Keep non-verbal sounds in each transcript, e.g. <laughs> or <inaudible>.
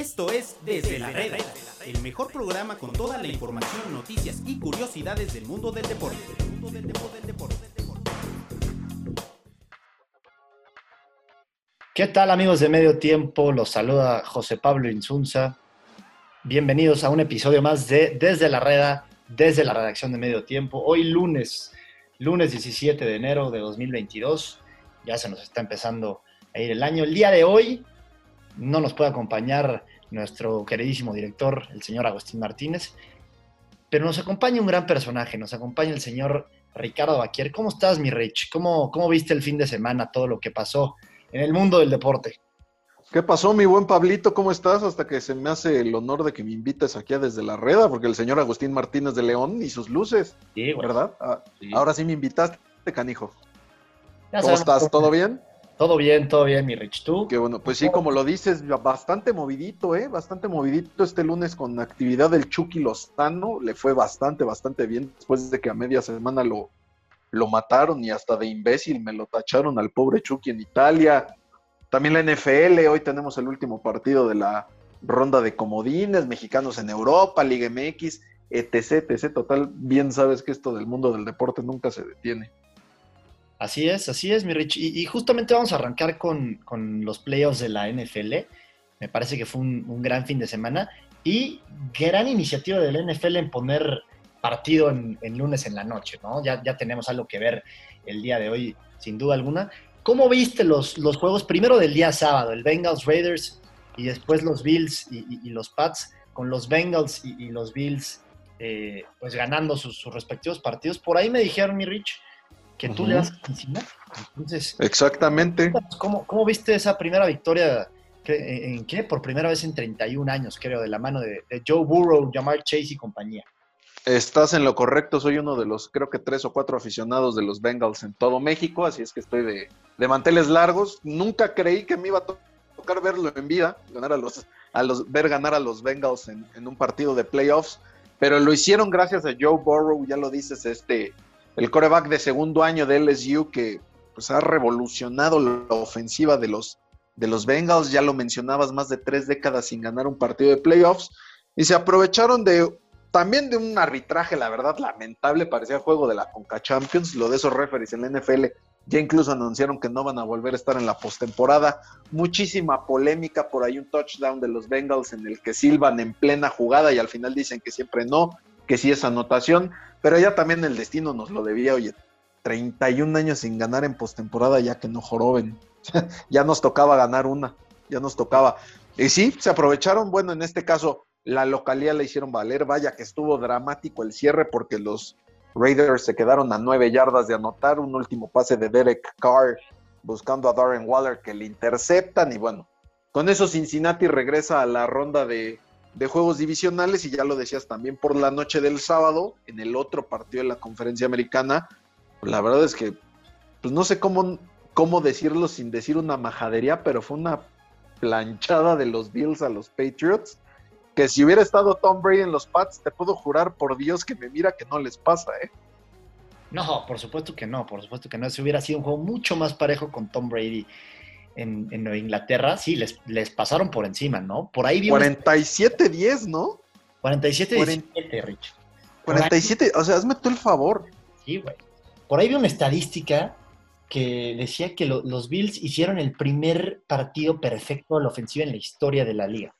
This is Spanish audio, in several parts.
Esto es Desde la Reda, el mejor programa con toda la información, noticias y curiosidades del mundo del deporte. ¿Qué tal amigos de Medio Tiempo? Los saluda José Pablo Insunza. Bienvenidos a un episodio más de Desde la Reda, desde la redacción de Medio Tiempo. Hoy lunes, lunes 17 de enero de 2022. Ya se nos está empezando a ir el año. El día de hoy no nos puede acompañar nuestro queridísimo director, el señor Agustín Martínez, pero nos acompaña un gran personaje, nos acompaña el señor Ricardo Baquier. ¿Cómo estás, mi Rich? ¿Cómo, ¿Cómo viste el fin de semana todo lo que pasó en el mundo del deporte? ¿Qué pasó, mi buen Pablito? ¿Cómo estás? Hasta que se me hace el honor de que me invites aquí a desde la reda, porque el señor Agustín Martínez de León y sus luces, sí, ¿verdad? Ah, ahora sí me invitaste, canijo. ¿Cómo estás? ¿Todo bien? Todo bien, todo bien, mi Rich. ¿Tú? Qué bueno, pues sí, como lo dices, bastante movidito, ¿eh? Bastante movidito este lunes con actividad del Chucky Lozano. Le fue bastante, bastante bien después de que a media semana lo, lo mataron y hasta de imbécil me lo tacharon al pobre Chucky en Italia. También la NFL, hoy tenemos el último partido de la ronda de comodines, mexicanos en Europa, Liga MX, etc, etc. Total, bien sabes que esto del mundo del deporte nunca se detiene. Así es, así es, mi Rich. Y, justamente vamos a arrancar con, los playoffs de la NFL. Me parece que fue un, gran fin de semana y gran iniciativa del NFL en poner partido en, lunes en la noche, ¿no? Ya, ya tenemos algo que ver el día de hoy, sin duda alguna. ¿Cómo viste los, los juegos primero del día sábado, el Bengals Raiders y después los Bills y, los Pats, con los Bengals y, los Bills eh, pues ganando sus, sus respectivos partidos? Por ahí me dijeron, mi Rich, que tú le das encima. Entonces, Exactamente. ¿cómo, ¿Cómo viste esa primera victoria? ¿En qué? Por primera vez en 31 años, creo, de la mano de, Joe Burrow, Jamar Chase y compañía. Estás en lo correcto, soy uno de los, creo que tres o cuatro aficionados de los Bengals en todo México, así es que estoy de, de manteles largos. Nunca creí que me iba a tocar verlo en vida, ganar a los, a los, ver ganar a los Bengals en, en un partido de playoffs, pero lo hicieron gracias a Joe Burrow, ya lo dices, este, el coreback de segundo año de LSU que pues, ha revolucionado la ofensiva de los, de los Bengals, ya lo mencionabas, más de tres décadas sin ganar un partido de playoffs, y se aprovecharon de también de un arbitraje, la verdad, lamentable, parecía juego de la Conca Champions, lo de esos referees en la NFL ya incluso anunciaron que no van a volver a estar en la postemporada. Muchísima polémica por ahí, un touchdown de los Bengals en el que silban en plena jugada y al final dicen que siempre no, que sí es anotación. Pero ya también el destino nos lo debía, oye, 31 años sin ganar en postemporada ya que no joroben. <laughs> ya nos tocaba ganar una, ya nos tocaba. Y sí, se aprovecharon, bueno, en este caso la localidad la hicieron valer, vaya que estuvo dramático el cierre porque los Raiders se quedaron a nueve yardas de anotar, un último pase de Derek Carr buscando a Darren Waller que le interceptan y bueno, con eso Cincinnati regresa a la ronda de de juegos divisionales y ya lo decías también por la noche del sábado, en el otro partido de la conferencia americana, la verdad es que, pues no sé cómo, cómo decirlo sin decir una majadería, pero fue una planchada de los Bills a los Patriots, que si hubiera estado Tom Brady en los Pats, te puedo jurar por Dios que me mira que no les pasa, ¿eh? No, por supuesto que no, por supuesto que no. Si hubiera sido un juego mucho más parejo con Tom Brady en, Nueva Inglaterra, sí, les, les pasaron por encima, ¿no? Por ahí 47-10, ¿no? 47-17, Rich. 47, o sea, hazme tú el favor. Sí, güey. Por ahí vi una estadística que decía que los Bills hicieron el primer partido perfecto a la ofensiva en la historia de la liga.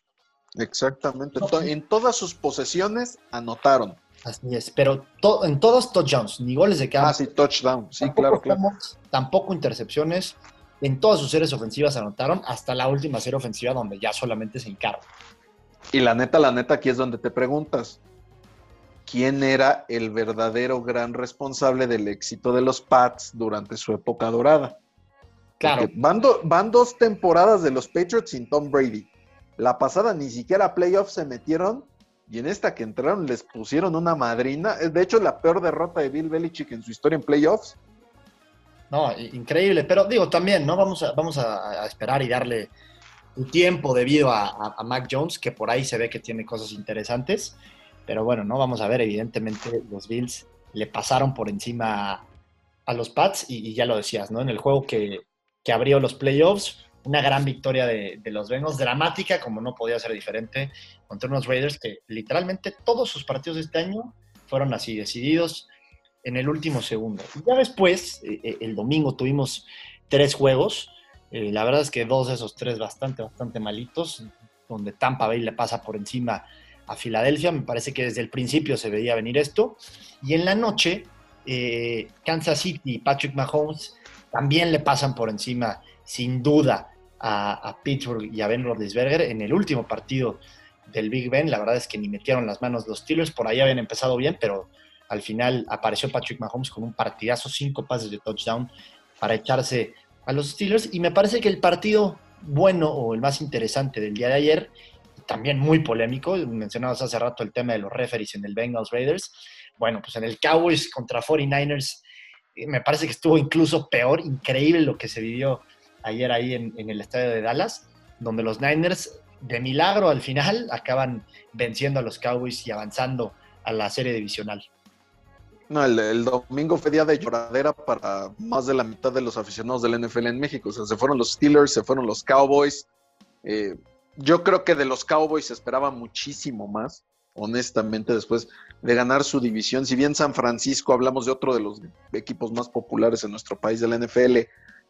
Exactamente. En todas sus posesiones anotaron. Así es, pero en todos touchdowns, ni goles de campo. Ah, sí, touchdown, sí, claro, claro. Tampoco intercepciones en todas sus series ofensivas anotaron, hasta la última serie ofensiva donde ya solamente se encarga. Y la neta, la neta, aquí es donde te preguntas, ¿quién era el verdadero gran responsable del éxito de los Pats durante su época dorada? Claro. Van, van, dos temporadas de los Patriots sin Tom Brady. La pasada ni siquiera a playoffs se metieron y en esta que entraron les pusieron una madrina. De hecho, la peor derrota de Bill Belichick en su historia en playoffs no, increíble. Pero digo, también, ¿no? Vamos a, vamos a, esperar y darle un tiempo debido a, a, Mac Jones, que por ahí se ve que tiene cosas interesantes. Pero bueno, no vamos a ver, evidentemente los Bills le pasaron por encima a los Pats y, ya lo decías, ¿no? En el juego que, que, abrió los playoffs, una gran victoria de, los Bengals, dramática como no podía ser diferente, contra unos Raiders que literalmente todos sus partidos de este año fueron así, decididos en el último segundo. Ya después, eh, eh, el domingo tuvimos tres juegos, eh, la verdad es que dos de esos tres bastante, bastante malitos, donde Tampa Bay le pasa por encima a Filadelfia, me parece que desde el principio se veía venir esto, y en la noche, Kansas City y Patrick Mahomes también le pasan por encima sin duda a, Pittsburgh y a Ben Roethlisberger en el último partido del Big Ben. La verdad es que ni metieron las manos los Steelers, por ahí habían empezado bien, pero al final apareció Patrick Mahomes con un partidazo, cinco pases de touchdown para echarse a los Steelers. Y me parece que el partido bueno o el más interesante del día de ayer, también muy polémico, mencionabas hace rato el tema de los referees en el Bengals Raiders. Bueno, pues en el Cowboys contra 49ers, eh, me parece que estuvo incluso peor, increíble lo que se vivió ayer ahí en, el estadio de Dallas, donde los Niners, de milagro al final, acaban venciendo a los Cowboys y avanzando a la serie divisional. No, el, domingo fue día de lloradera para más de la mitad de los aficionados del NFL en México. O sea, se fueron los Steelers, se fueron los Cowboys. Eh, yo creo que de los Cowboys se esperaba muchísimo más, honestamente, después de ganar su división. Si bien San Francisco, hablamos de otro de los equipos más populares en nuestro país de la NFL,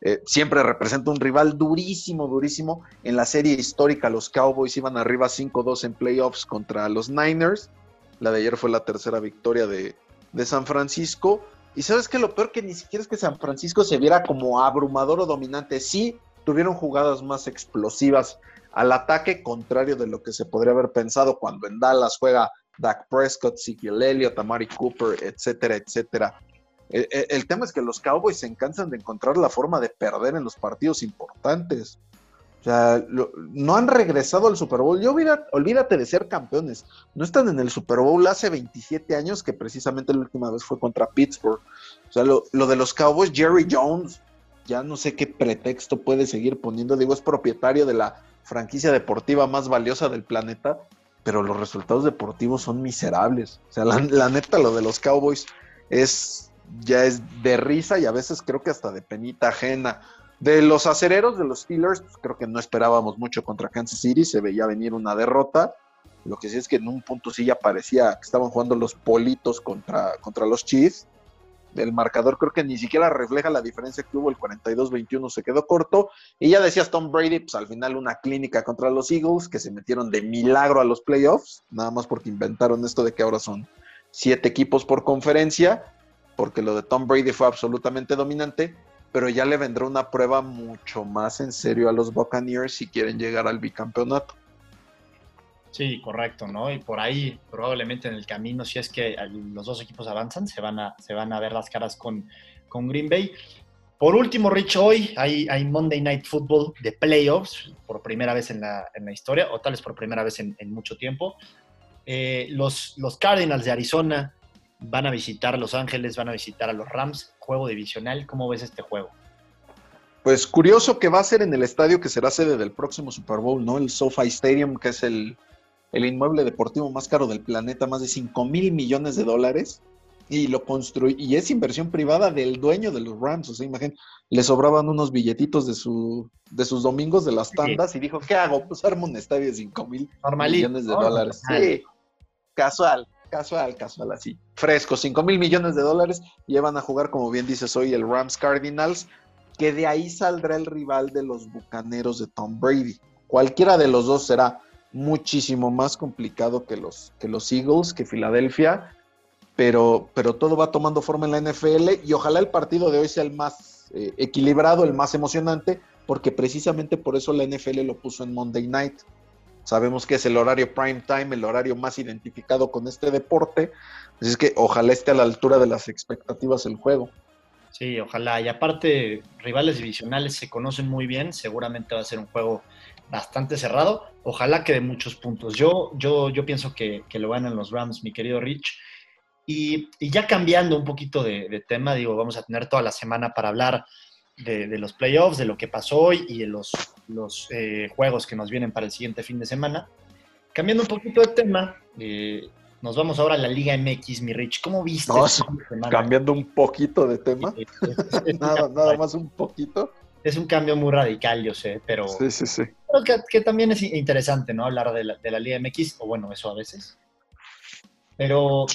eh, siempre representa un rival durísimo, durísimo. En la serie histórica, los Cowboys iban arriba 5-2 en playoffs contra los Niners. La de ayer fue la tercera victoria de, San Francisco. Y sabes que lo peor que ni siquiera es que San Francisco se viera como abrumador o dominante. Sí, tuvieron jugadas más explosivas al ataque, contrario de lo que se podría haber pensado cuando en Dallas juega Dak Prescott, Ezekiel Elliott, Amari Cooper, etcétera, etcétera. El, tema es que los Cowboys se encansan de encontrar la forma de perder en los partidos importantes. O sea, no han regresado al Super Bowl. Yo olvídate, de ser campeones. No están en el Super Bowl hace 27 años, que precisamente la última vez fue contra Pittsburgh. O sea, lo, lo de los Cowboys, Jerry Jones, ya no sé qué pretexto puede seguir poniendo. Digo, es propietario de la franquicia deportiva más valiosa del planeta, pero los resultados deportivos son miserables. O sea, la neta, lo de los Cowboys es ya es de risa y a veces creo que hasta de penita ajena. De los acereros de los Steelers, pues creo que no esperábamos mucho contra Kansas City, se veía venir una derrota. Lo que sí es que en un punto sí ya parecía que estaban jugando los politos contra, contra los Chiefs. El marcador creo que ni siquiera refleja la diferencia que hubo, el 42-21 se quedó corto. Y ya decías Tom Brady, pues al final una clínica contra los Eagles, que se metieron de milagro a los playoffs, nada más porque inventaron esto de que ahora son siete equipos por conferencia porque lo de Tom Brady fue absolutamente dominante, pero ya le vendrá una prueba mucho más en serio a los Buccaneers si quieren llegar al bicampeonato. Sí, correcto, ¿no? Y por ahí, probablemente en el camino, si es que los dos equipos avanzan, se van a, se van a ver las caras con, con Green Bay. Por último, Rich, hoy hay, hay, Monday Night Football de playoffs, por primera vez en la, en la historia, o tal vez por primera vez en, mucho tiempo. Eh, los, los Cardinals de Arizona van a visitar Los Ángeles, van a visitar a los Rams, juego divisional. ¿Cómo ves este juego? Pues curioso que va a ser en el estadio que será sede del próximo Super Bowl, ¿no? El SoFi Stadium, que es el, inmueble deportivo más caro del planeta, más de 5 mil millones de dólares. Y lo construyó, y es inversión privada del dueño de los Rams. O sea, imagínate, le sobraban unos billetitos de, su, de sus domingos de las tandas y dijo, ¿qué hago? Pues armo un estadio de 5 mil millones de dólares. Sí, casual casual, casual así, fresco, 5 mil millones de dólares, llevan a jugar, como bien dices hoy, el Rams Cardinals, que de ahí saldrá el rival de los Bucaneros de Tom Brady. Cualquiera de los dos será muchísimo más complicado que los, que los Eagles, que Filadelfia, pero, pero todo va tomando forma en la NFL y ojalá el partido de hoy sea el más eh, equilibrado, el más emocionante, porque precisamente por eso la NFL lo puso en Monday Night Sabemos que es el horario prime time, el horario más identificado con este deporte. Así es que ojalá esté a la altura de las expectativas el juego. Sí, ojalá. Y aparte, rivales divisionales se conocen muy bien. Seguramente va a ser un juego bastante cerrado. Ojalá que de muchos puntos. Yo, yo, yo pienso que, lo ganan los Rams, mi querido Rich. Y, ya cambiando un poquito de, tema, digo, vamos a tener toda la semana para hablar de, los playoffs, de lo que pasó hoy y de los, los eh, juegos que nos vienen para el siguiente fin de semana. Cambiando un poquito de tema, eh, nos vamos ahora a la Liga MX, mi Rich. ¿Cómo viste? cambiando un poquito de tema. <laughs> nada, nada más un poquito. es un cambio muy radical, yo sé, pero, Sí, sí, sí. pero que, que también es interesante, ¿no? Hablar de la, de la Liga MX, o bueno, eso a veces. Pero,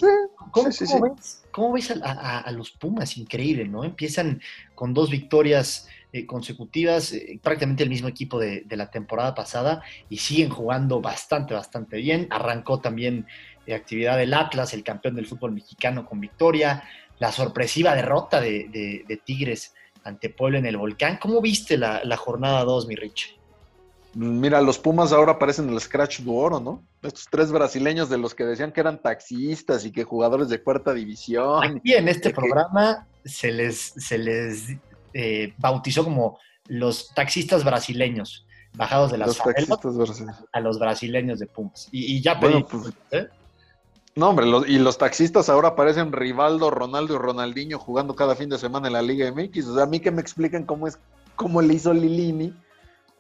¿cómo, cómo ves, cómo ves a, a- a los Pumas? Increíble, ¿no? Empiezan con dos victorias eh, consecutivas, eh, prácticamente el mismo equipo de, de la temporada pasada, y siguen jugando bastante, bastante bien. Arrancó también de actividad del Atlas, el campeón del fútbol mexicano con victoria, la sorpresiva derrota de, de- de Tigres ante Puebla en el Volcán. ¿Cómo viste la, la jornada 2, mi Rich? Mira, los Pumas ahora parecen el Scratch du Oro, ¿no? Estos tres brasileños de los que decían que eran taxistas y que jugadores de cuarta división. Aquí en este <laughs> programa se les, se les eh, bautizó como los taxistas brasileños, bajados de las Los a los brasileños de Pumas. Y, y ya Bueno, pedí, pues, ¿eh? No, hombre, los- y los taxistas ahora parecen Rivaldo, Ronaldo y Ronaldinho jugando cada fin de semana en la Liga MX. O sea, a mí que me explican cómo es, cómo le hizo Lilini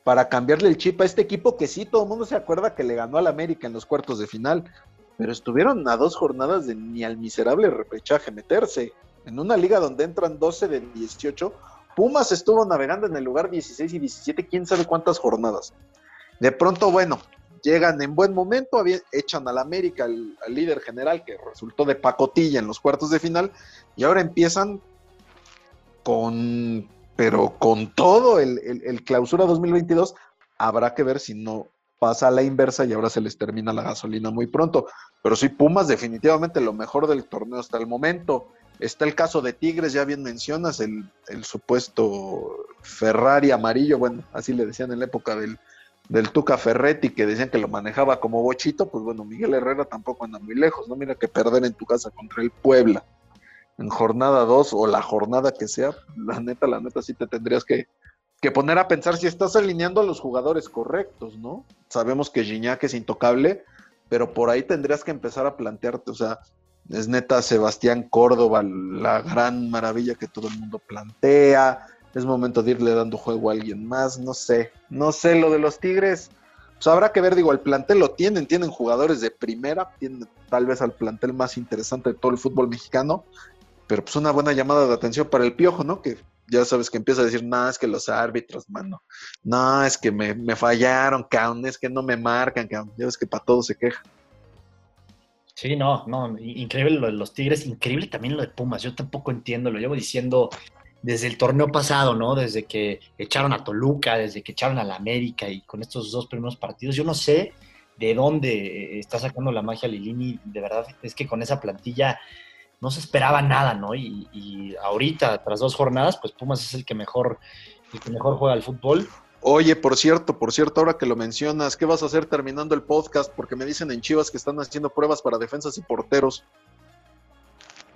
para cambiarle el chip a este equipo que sí, todo el mundo se acuerda que le ganó al América en los cuartos de final, pero estuvieron a dos jornadas de ni al miserable repechaje meterse. En una liga donde entran 12 de 18, Pumas estuvo navegando en el lugar 16 y 17, quién sabe cuántas jornadas. De pronto, bueno, llegan en buen momento, echan al América, al, líder general, que resultó de pacotilla en los cuartos de final, y ahora empiezan con, pero con todo el, el- el clausura 2022, habrá que ver si no pasa a la inversa y ahora se les termina la gasolina muy pronto. Pero sí, Pumas definitivamente lo mejor del torneo hasta el momento. Está el caso de Tigres, ya bien mencionas, el, el supuesto Ferrari amarillo, bueno, así le decían en la época del, del Tuca Ferretti, que decían que lo manejaba como bochito, pues bueno, Miguel Herrera tampoco anda muy lejos, ¿no? Mira que perder en tu casa contra el Puebla en jornada 2 o la jornada que sea, la neta, la neta sí te tendrías que, que poner a pensar si estás alineando a los jugadores correctos, ¿no? Sabemos que Gignac es intocable, pero por ahí tendrías que empezar a plantearte, o sea, es neta Sebastián Córdoba, la gran maravilla que todo el mundo plantea, es momento de irle dando juego a alguien más, no sé, no sé, lo de los Tigres, pues habrá que ver, digo, el plantel lo tienen, tienen jugadores de primera, tienen tal vez al plantel más interesante de todo el fútbol mexicano, pero pues una buena llamada de atención para el piojo, ¿no? Que ya sabes que empieza a decir, no, es que los árbitros, mano, no, es que me, me fallaron, cabrón, es que no me marcan, cabrón, ya ves que para todo se queja. Sí, no, no, increíble lo de los Tigres, increíble también lo de Pumas. Yo tampoco entiendo, lo llevo diciendo desde el torneo pasado, ¿no? Desde que echaron a Toluca, desde que echaron a la América y con estos dos primeros partidos. Yo no sé de dónde está sacando la magia Lilini. De verdad, es que con esa plantilla no se esperaba nada, ¿no? Y, y ahorita, tras dos jornadas, pues Pumas es el que mejor, el que mejor juega al fútbol. Oye, por cierto, por cierto, ahora que lo mencionas, ¿qué vas a hacer terminando el podcast? Porque me dicen en Chivas que están haciendo pruebas para defensas y porteros.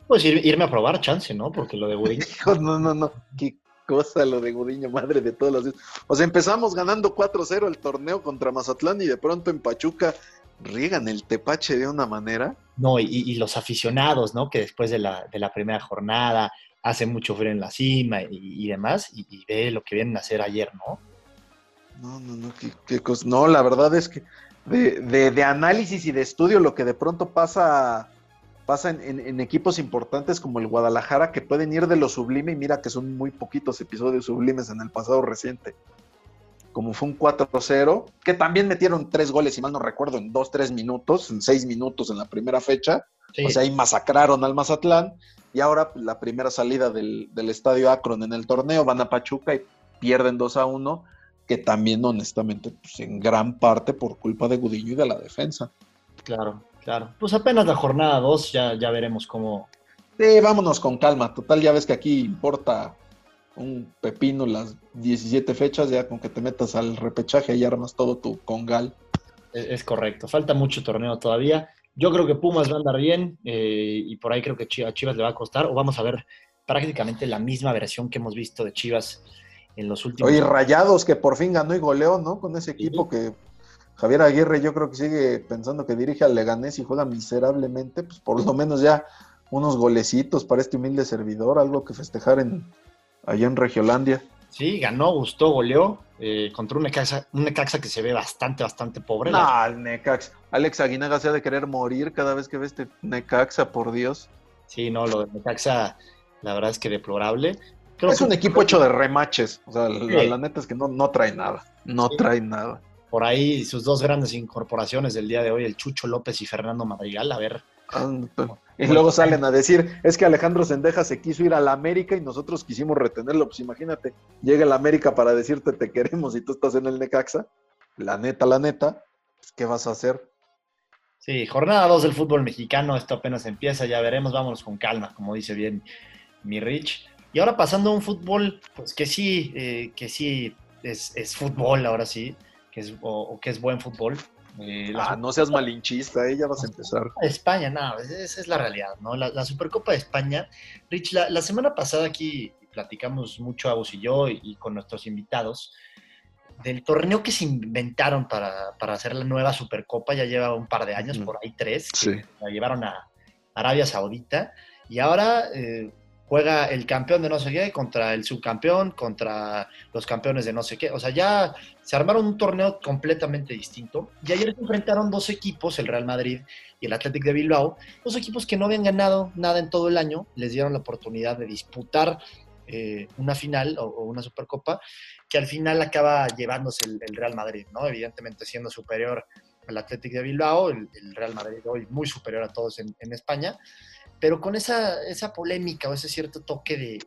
Pues ir- irme a probar chance, ¿no? Porque lo de Gudiño <laughs> Hijo, no, no, no, qué cosa lo de Gudiño, madre de todos los días. O sea, empezamos ganando 4-0 el torneo contra Mazatlán y de pronto en Pachuca riegan el tepache de una manera. No, y, y los aficionados, ¿no? Que después de la, de la primera jornada hace mucho frío en la cima y, y demás, y, y ve lo que vienen a hacer ayer, ¿no? No, no, no, qué, qué cosa. No, la verdad es que de, de- de análisis y de estudio, lo que de pronto pasa, pasa en, en- en equipos importantes como el Guadalajara, que pueden ir de lo sublime, y mira que son muy poquitos episodios sublimes en el pasado reciente. Como fue un 4-0, que también metieron tres goles, si mal no recuerdo, en 2-3 minutos, en 6 minutos en la primera fecha. Sí, O sea, ahí masacraron al Mazatlán. Y ahora la primera salida del, del estadio Akron en el torneo, van a Pachuca y pierden 2 a 1, que también honestamente, pues en gran parte por culpa de Gudiño y de la defensa. claro, claro. Pues apenas la jornada 2, ya, ya veremos cómo. Sí, vámonos con calma. Total, ya ves que aquí importa un pepino las 17 fechas, ya con que te metas al repechaje y armas todo tu congal. Es, es correcto. Falta mucho torneo todavía. Yo creo que Pumas va a andar bien eh, y por ahí creo que a Chivas le va a costar. O vamos a ver prácticamente la misma versión que hemos visto de Chivas en los últimos Oye, Rayados, que por fin ganó y goleó, ¿no? Con ese equipo que Javier Aguirre yo creo que sigue pensando que dirige al Leganés y juega miserablemente, pues por lo menos ya unos golecitos para este humilde servidor, algo que festejar en allá en Regiolandia. Sí, ganó, gustó, goleó eh, contra un Necaxa, un Necaxa que se ve bastante, bastante pobre. No, el Necaxa. Alex Aguinaga se ha de querer morir cada vez que ve este Necaxa, por Dios. Sí, no, lo de Necaxa, la verdad es que deplorable. Es un equipo hecho de remaches. O sea, la, neta es que no, no trae nada. No trae nada. Por ahí sus dos grandes incorporaciones del día de hoy, el Chucho López y Fernando Madrigal. A ver. y luego salen a decir, es que Alejandro Sendeja se quiso ir a la América y nosotros quisimos retenerlo. Pues imagínate, llega la América para decirte te queremos y tú estás en el Necaxa. La neta, la neta, pues, ¿qué vas a hacer? Sí, jornada 2 del fútbol mexicano, esto apenas empieza, ya veremos, vámonos con calma, como dice bien mi Rich. Y ahora pasando a un fútbol, pues que sí, eh, que sí es, fútbol ahora sí, que es, o, que es buen fútbol. Eh, ah, no seas malinchista, eh, ya vas a empezar. España, no, esa es la realidad, ¿no? La, Supercopa de España. Rich, la, semana pasada aquí platicamos mucho a vos y yo y con nuestros invitados del torneo que se inventaron para, hacer la nueva Supercopa, ya lleva un par de años, por ahí tres, la llevaron a Arabia Saudita, y ahora eh, juega el campeón de no sé qué contra el subcampeón, contra los campeones de no sé qué, o sea, ya se armaron un torneo completamente distinto, y ayer se enfrentaron dos equipos, el Real Madrid y el Athletic de Bilbao, dos equipos que no habían ganado nada en todo el año, les dieron la oportunidad de disputar eh, una final o, una supercopa que al final acaba llevándose el, Real Madrid, ¿no? Evidentemente siendo superior al Athletic de Bilbao, el, Real Madrid hoy muy superior a todos en, España, pero con esa, esa, polémica o ese cierto toque de,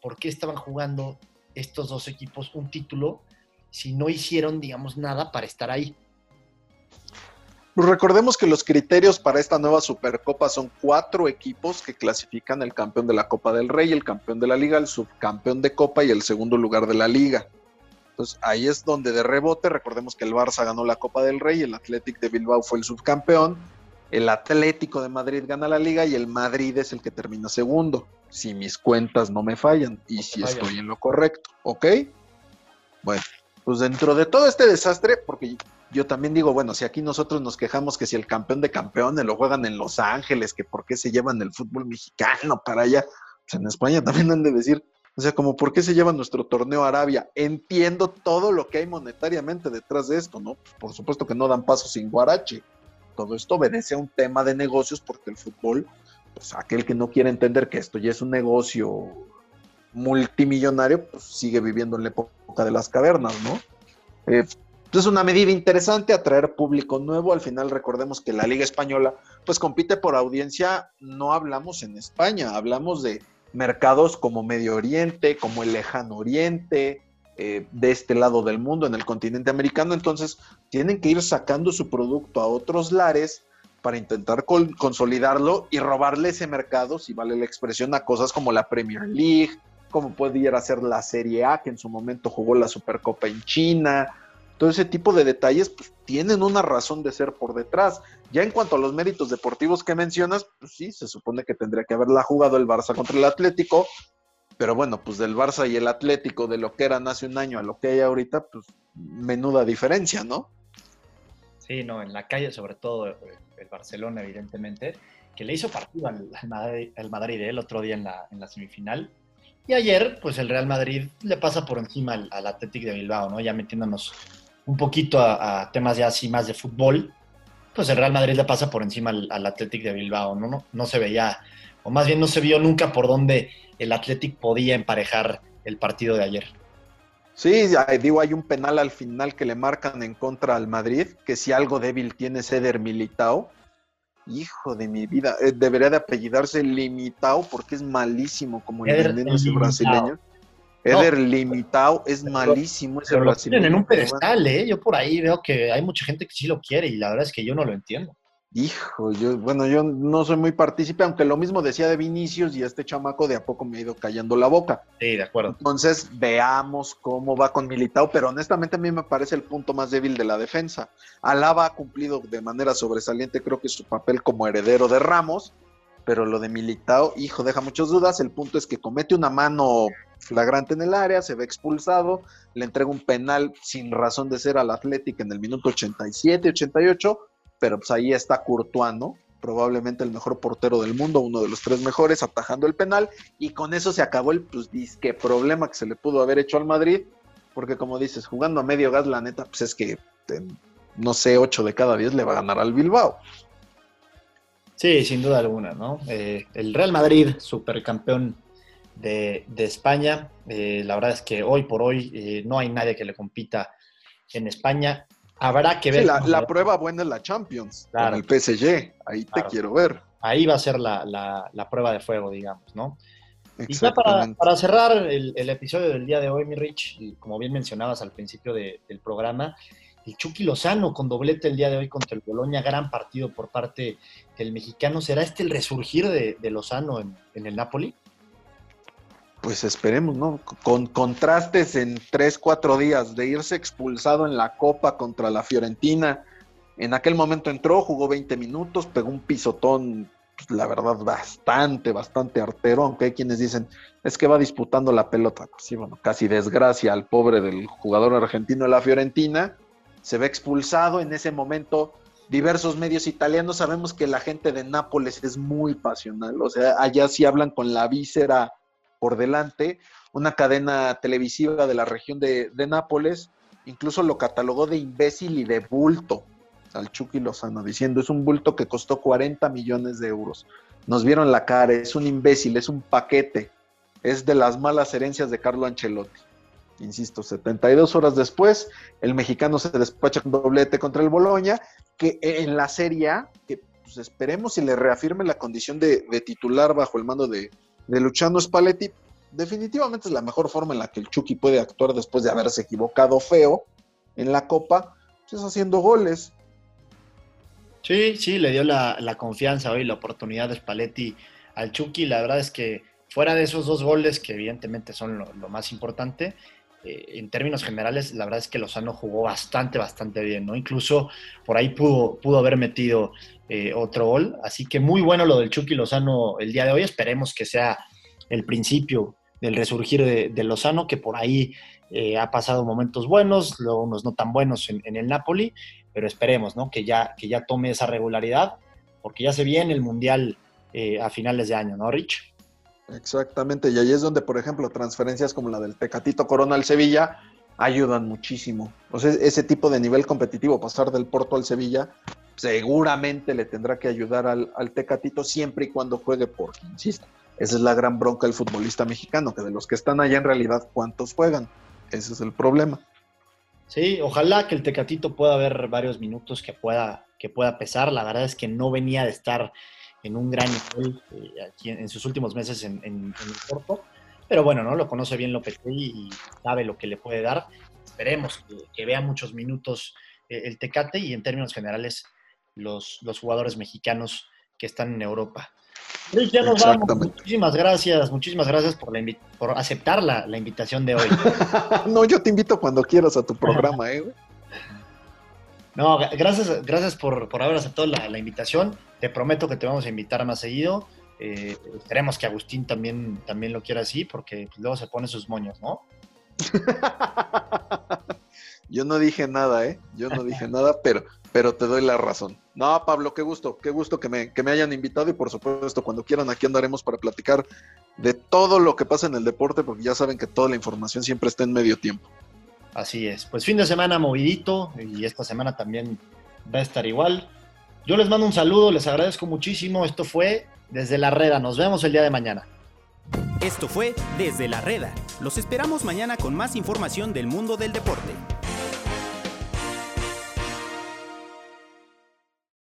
por qué estaban jugando estos dos equipos un título si no hicieron, digamos, nada para estar ahí. Recordemos que los criterios para esta nueva Supercopa son cuatro equipos que clasifican el campeón de la Copa del Rey, el campeón de la Liga, el subcampeón de Copa y el segundo lugar de la Liga. Entonces ahí es donde de rebote, recordemos que el Barça ganó la Copa del Rey, el Athletic de Bilbao fue el subcampeón, el Atlético de Madrid gana la liga y el Madrid es el que termina segundo, si mis cuentas no me fallan y si estoy en lo correcto, ¿ok? Bueno, pues dentro de todo este desastre, porque yo también digo, bueno, si aquí nosotros nos quejamos que si el campeón de campeones lo juegan en Los Ángeles, que por qué se llevan el fútbol mexicano para allá, pues en España también han de decir, o sea, como por qué se lleva nuestro torneo a Arabia. Entiendo todo lo que hay monetariamente detrás de esto, ¿no? por supuesto que no dan paso sin guarache. Todo esto obedece a un tema de negocios porque el fútbol, pues aquel que no quiere entender que esto ya es un negocio multimillonario, pues sigue viviendo en la época de las cavernas, ¿no? Eh, es una medida interesante, atraer público nuevo. Al final recordemos que la Liga Española pues compite por audiencia, no hablamos en España, hablamos de mercados como Medio Oriente, como el Lejano Oriente, eh, de este lado del mundo, en el continente americano. Entonces, tienen que ir sacando su producto a otros lares para intentar consolidarlo y robarle ese mercado, si vale la expresión, a cosas como la Premier League, como pudiera ser la Serie A, que en su momento jugó la Supercopa en China. Todo ese tipo de detalles pues, tienen una razón de ser por detrás. Ya en cuanto a los méritos deportivos que mencionas, pues sí, se supone que tendría que haberla jugado el Barça contra el Atlético, pero bueno, pues del Barça y el Atlético, de lo que eran hace un año a lo que hay ahorita, pues menuda diferencia, ¿no? Sí, no, en la calle sobre todo eh, el Barcelona, evidentemente, que le hizo partido al, Madrid, Madrid el otro día en la, en la semifinal. Y ayer, pues el Real Madrid le pasa por encima al, Atlético de Bilbao, ¿no? Ya metiéndonos un poquito a, temas ya así más de fútbol, pues el Real Madrid le pasa por encima al, al Athletic de Bilbao, ¿no? ¿no? No se veía, o más bien no se vio nunca por dónde el Athletic podía emparejar el partido de ayer. Sí, digo, hay un penal al final que le marcan en contra al Madrid, que si algo débil tiene Ceder Militao, hijo de mi vida, eh, debería de apellidarse Limitao porque es malísimo como el ese brasileño. Eder Limitao es malísimo ese brasileño. en un pedestal, ¿eh? Yo por ahí veo que hay mucha gente que sí lo quiere y la verdad es que yo no lo entiendo. Hijo, yo, bueno, yo no soy muy partícipe, aunque lo mismo decía de Vinicius y este chamaco de a poco me ha ido callando la boca. Sí, de acuerdo. Entonces, veamos cómo va con Militao, pero honestamente a mí me parece el punto más débil de la defensa. Alaba ha cumplido de manera sobresaliente, creo que su papel como heredero de Ramos, pero lo de Militao, hijo, deja muchas dudas. El punto es que comete una mano flagrante en el área, se ve expulsado, le entrega un penal sin razón de ser al Atlético en el minuto 87, 88, pero pues ahí está Courtois, Probablemente el mejor portero del mundo, uno de los tres mejores, atajando el penal, y con eso se acabó el pues disque problema que se le pudo haber hecho al Madrid, porque como dices, jugando a medio gas, la neta, pues es que no sé, 8 de cada 10 le va a ganar al Bilbao. Sí, sin duda alguna, ¿no? Eh, el Real Madrid, supercampeón de, España. Eh, la verdad es que hoy por hoy eh, no hay nadie que le compita en España. Habrá que ver. la, prueba buena es la Champions, con el PSG. Ahí te quiero ver. Ahí va a ser la, prueba de fuego, digamos, ¿no? Y ya para, cerrar el, episodio del día de hoy, mi Rich, como bien mencionabas al principio del programa, el Chucky Lozano con doblete el día de hoy contra el Boloña, gran partido por parte del mexicano. ¿Será este el resurgir de, Lozano en, el Napoli? Pues esperemos, ¿no? Con contrastes en tres, cuatro días de irse expulsado en la Copa contra la Fiorentina. En aquel momento entró, jugó 20 minutos, pegó un pisotón, pues, la verdad, bastante, bastante artero, aunque hay quienes dicen, es que va disputando la pelota. Pues sí, bueno, casi desgracia al pobre del jugador argentino de la Fiorentina se ve expulsado en ese momento. Diversos medios italianos sabemos que la gente de Nápoles es muy pasional, o sea, allá sí hablan con la víscera por delante. Una cadena televisiva de la región de, Nápoles incluso lo catalogó de imbécil y de bulto al Chucky Lozano, diciendo es un bulto que costó 40 millones de euros. Nos vieron la cara, es un imbécil, es un paquete, es de las malas herencias de Carlo Ancelotti. Insisto, 72 horas después, el mexicano se despacha con doblete contra el Boloña, que en la Serie A, que pues, esperemos si le reafirme la condición de, titular bajo el mando de, Luciano Spalletti, definitivamente es la mejor forma en la que el Chucky puede actuar después de haberse equivocado feo en la Copa, pues haciendo goles. Sí, sí, le dio la, confianza hoy, la oportunidad de Spalletti al Chucky. La verdad es que fuera de esos dos goles, que evidentemente son lo más importante, eh, en términos generales, la verdad es que Lozano jugó bastante, bastante bien, ¿no? Incluso por ahí pudo, pudo haber metido eh, otro gol. Así que muy bueno lo del Chucky Lozano el día de hoy. Esperemos que sea el principio del resurgir de, Lozano, que por ahí eh, ha pasado momentos buenos, luego unos no tan buenos en, el Napoli, pero esperemos, ¿no? Que ya, que ya tome esa regularidad, porque ya se viene el Mundial a finales de año, ¿no, Rich? Exactamente, y ahí es donde, por ejemplo, transferencias como la del Tecatito Corona al Sevilla ayudan muchísimo. O sea, ese tipo de nivel competitivo, pasar del Porto al Sevilla, seguramente le tendrá que ayudar al, Tecatito siempre y cuando juegue, porque, insisto, esa es la gran bronca del futbolista mexicano, que de los que están allá en realidad, ¿cuántos juegan? Ese es el problema. Sí, ojalá que el Tecatito pueda haber varios minutos que pueda, que pueda pesar. La verdad es que no venía de estar en un gran nivel eh, aquí en, sus últimos meses en, el Porto. Pero bueno, ¿no? Lo conoce bien Lopetegui y sabe lo que le puede dar. Esperemos que, vea muchos minutos eh, el Tecate y en términos generales los, los jugadores mexicanos que están en Europa. ya nos vamos. Muchísimas gracias, muchísimas gracias por, la por aceptar la, la, invitación de hoy. <laughs> no, yo te invito cuando quieras a tu <laughs> programa, ¿eh? No, gracias, gracias por, por haber aceptado la, la invitación. Te prometo que te vamos a invitar más seguido. Eh, esperemos que Agustín también, también lo quiera así, porque pues, luego se pone sus moños, ¿no? <laughs> Yo no dije nada, ¿eh? Yo no dije nada, pero, pero te doy la razón. No, Pablo, qué gusto, qué gusto que me, que me hayan invitado y por supuesto, cuando quieran, aquí andaremos para platicar de todo lo que pasa en el deporte, porque ya saben que toda la información siempre está en medio tiempo. Así es. Pues fin de semana movidito y esta semana también va a estar igual. Yo les mando un saludo, les agradezco muchísimo. Esto fue Desde la Reda. Nos vemos el día de mañana. Esto fue Desde la Reda. Los esperamos mañana con más información del mundo del deporte.